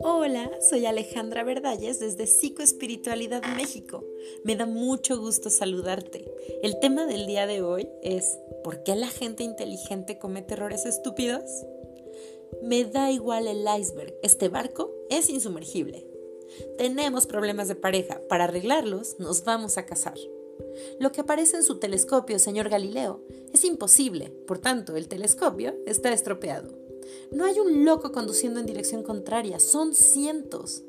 Hola, soy Alejandra Verdalles desde Psicoespiritualidad México. Me da mucho gusto saludarte. El tema del día de hoy es ¿por qué la gente inteligente comete errores estúpidos? Me da igual el iceberg, este barco es insumergible. Tenemos problemas de pareja, para arreglarlos nos vamos a casar. Lo que aparece en su telescopio, señor Galileo, es imposible, por tanto, el telescopio está estropeado. No hay un loco conduciendo en dirección contraria, son cientos.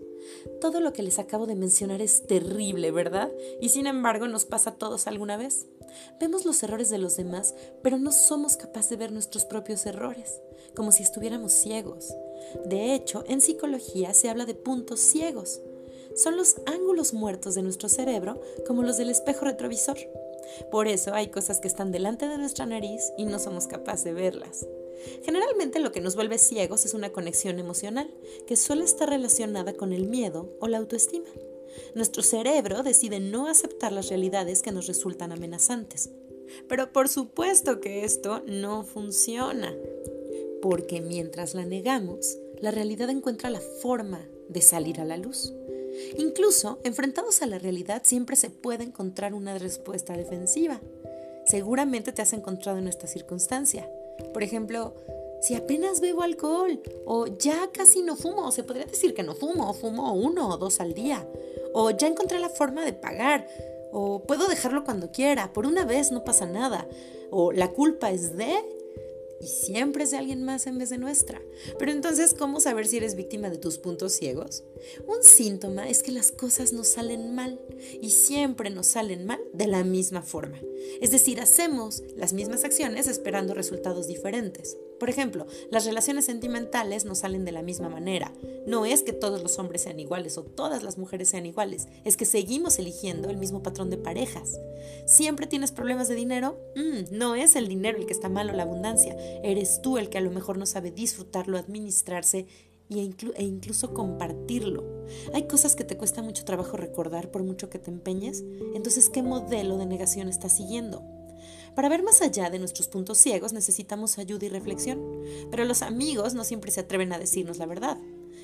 Todo lo que les acabo de mencionar es terrible, ¿verdad? Y sin embargo nos pasa a todos alguna vez. Vemos los errores de los demás, pero no somos capaces de ver nuestros propios errores, como si estuviéramos ciegos. De hecho, en psicología se habla de puntos ciegos. Son los ángulos muertos de nuestro cerebro, como los del espejo retrovisor. Por eso hay cosas que están delante de nuestra nariz y no somos capaces de verlas. Generalmente lo que nos vuelve ciegos es una conexión emocional, que suele estar relacionada con el miedo o la autoestima. Nuestro cerebro decide no aceptar las realidades que nos resultan amenazantes. Pero por supuesto que esto no funciona, porque mientras la negamos, la realidad encuentra la forma de salir a la luz. Incluso, enfrentados a la realidad, siempre se puede encontrar una respuesta defensiva. Seguramente te has encontrado en esta circunstancia. Por ejemplo, si apenas bebo alcohol, o ya casi no fumo, o se podría decir que no fumo, o fumo uno o dos al día, o ya encontré la forma de pagar, o puedo dejarlo cuando quiera, por una vez no pasa nada, o la culpa es de y siempre es de alguien más en vez de nuestra. Pero entonces, ¿cómo saber si eres víctima de tus puntos ciegos? Un síntoma es que las cosas nos salen mal y siempre nos salen mal de la misma forma. Es decir, hacemos las mismas acciones esperando resultados diferentes. Por ejemplo, las relaciones sentimentales no salen de la misma manera. No es que todos los hombres sean iguales o todas las mujeres sean iguales, es que seguimos eligiendo el mismo patrón de parejas. ¿Siempre tienes problemas de dinero? Mm, no es el dinero el que está mal o la abundancia, eres tú el que a lo mejor no sabe disfrutarlo, administrarse e, e incluso compartirlo. Hay cosas que te cuesta mucho trabajo recordar por mucho que te empeñes, entonces ¿qué modelo de negación estás siguiendo? Para ver más allá de nuestros puntos ciegos necesitamos ayuda y reflexión, pero los amigos no siempre se atreven a decirnos la verdad.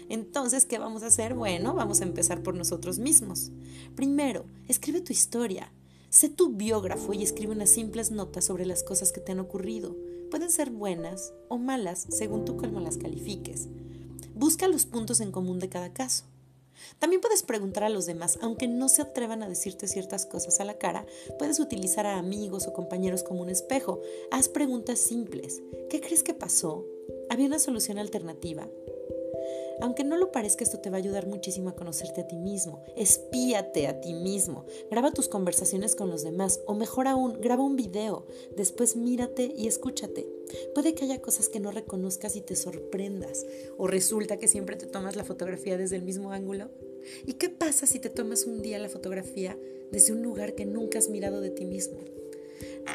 Entonces, ¿qué vamos a hacer? Bueno, vamos a empezar por nosotros mismos. Primero, escribe tu historia. Sé tu biógrafo y escribe unas simples notas sobre las cosas que te han ocurrido. Pueden ser buenas o malas según tú cómo las califiques. Busca los puntos en común de cada caso. También puedes preguntar a los demás, aunque no se atrevan a decirte ciertas cosas a la cara, puedes utilizar a amigos o compañeros como un espejo. Haz preguntas simples. ¿Qué crees que pasó? ¿Había una solución alternativa? Aunque no lo parezca, esto te va a ayudar muchísimo a conocerte a ti mismo. Espíate a ti mismo. Graba tus conversaciones con los demás o mejor aún, graba un video. Después mírate y escúchate. Puede que haya cosas que no reconozcas y te sorprendas. O resulta que siempre te tomas la fotografía desde el mismo ángulo. ¿Y qué pasa si te tomas un día la fotografía desde un lugar que nunca has mirado de ti mismo?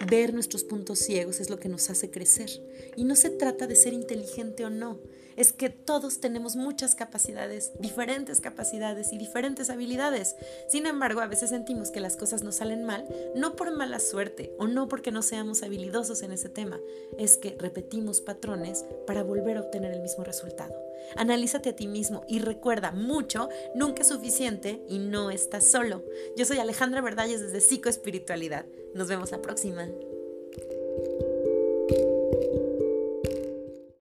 Ver nuestros puntos ciegos es lo que nos hace crecer. Y no se trata de ser inteligente o no, es que todos tenemos muchas capacidades, diferentes capacidades y diferentes habilidades. Sin embargo, a veces sentimos que las cosas nos salen mal, no por mala suerte o no porque no seamos habilidosos en ese tema, es que repetimos patrones para volver a obtener el mismo resultado. Analízate a ti mismo y recuerda mucho, nunca es suficiente y no estás solo. Yo soy Alejandra Verdalles desde Psicoespiritualidad. Nos vemos la próxima. 你们。